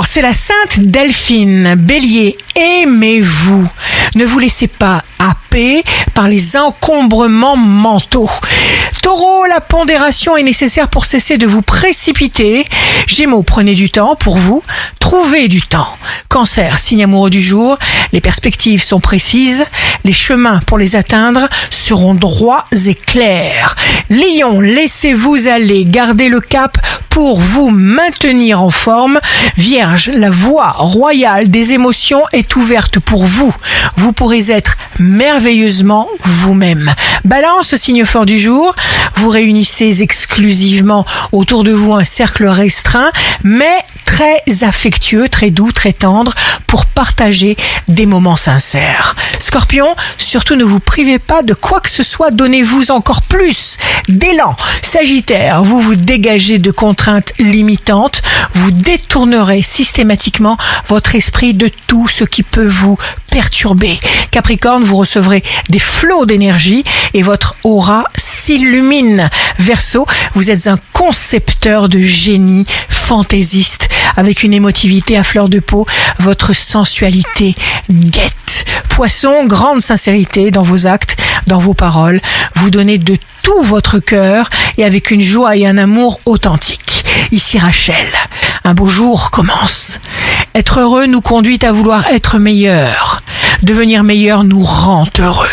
c'est la Sainte Delphine. Bélier, aimez-vous. Ne vous laissez pas happer par les encombrements mentaux. Taureau, la pondération est nécessaire pour cesser de vous précipiter. Gémeaux, prenez du temps pour vous. Trouvez du temps. Cancer, signe amoureux du jour. Les perspectives sont précises. Les chemins pour les atteindre seront droits et clairs. Lion, laissez-vous aller. Gardez le cap pour vous maintenir en forme. Vierge, la voie royale des émotions est ouverte pour vous. Vous pourrez être merveilleusement vous-même. Balance, signe fort du jour. Vous réunissez exclusivement autour de vous un cercle restreint, mais très affectueux, très doux, très tendre pour partager des moments sincères. Scorpion, surtout ne vous privez pas de quoi que ce soit, donnez-vous encore plus d'élan. Sagittaire, vous vous dégagez de contraintes limitantes, vous détournerez systématiquement votre esprit de tout ce qui peut vous perturber. Capricorne, vous recevrez des flots d'énergie et votre aura s'illumine. Verseau, vous êtes un concepteur de génie fantaisiste avec une émotivité à fleur de peau, votre sensualité guette. Poisson, grande sincérité dans vos actes, dans vos paroles, vous donnez de tout votre cœur et avec une joie et un amour authentique. Ici Rachel, un beau jour commence. Être heureux nous conduit à vouloir être meilleur. Devenir meilleur nous rend heureux.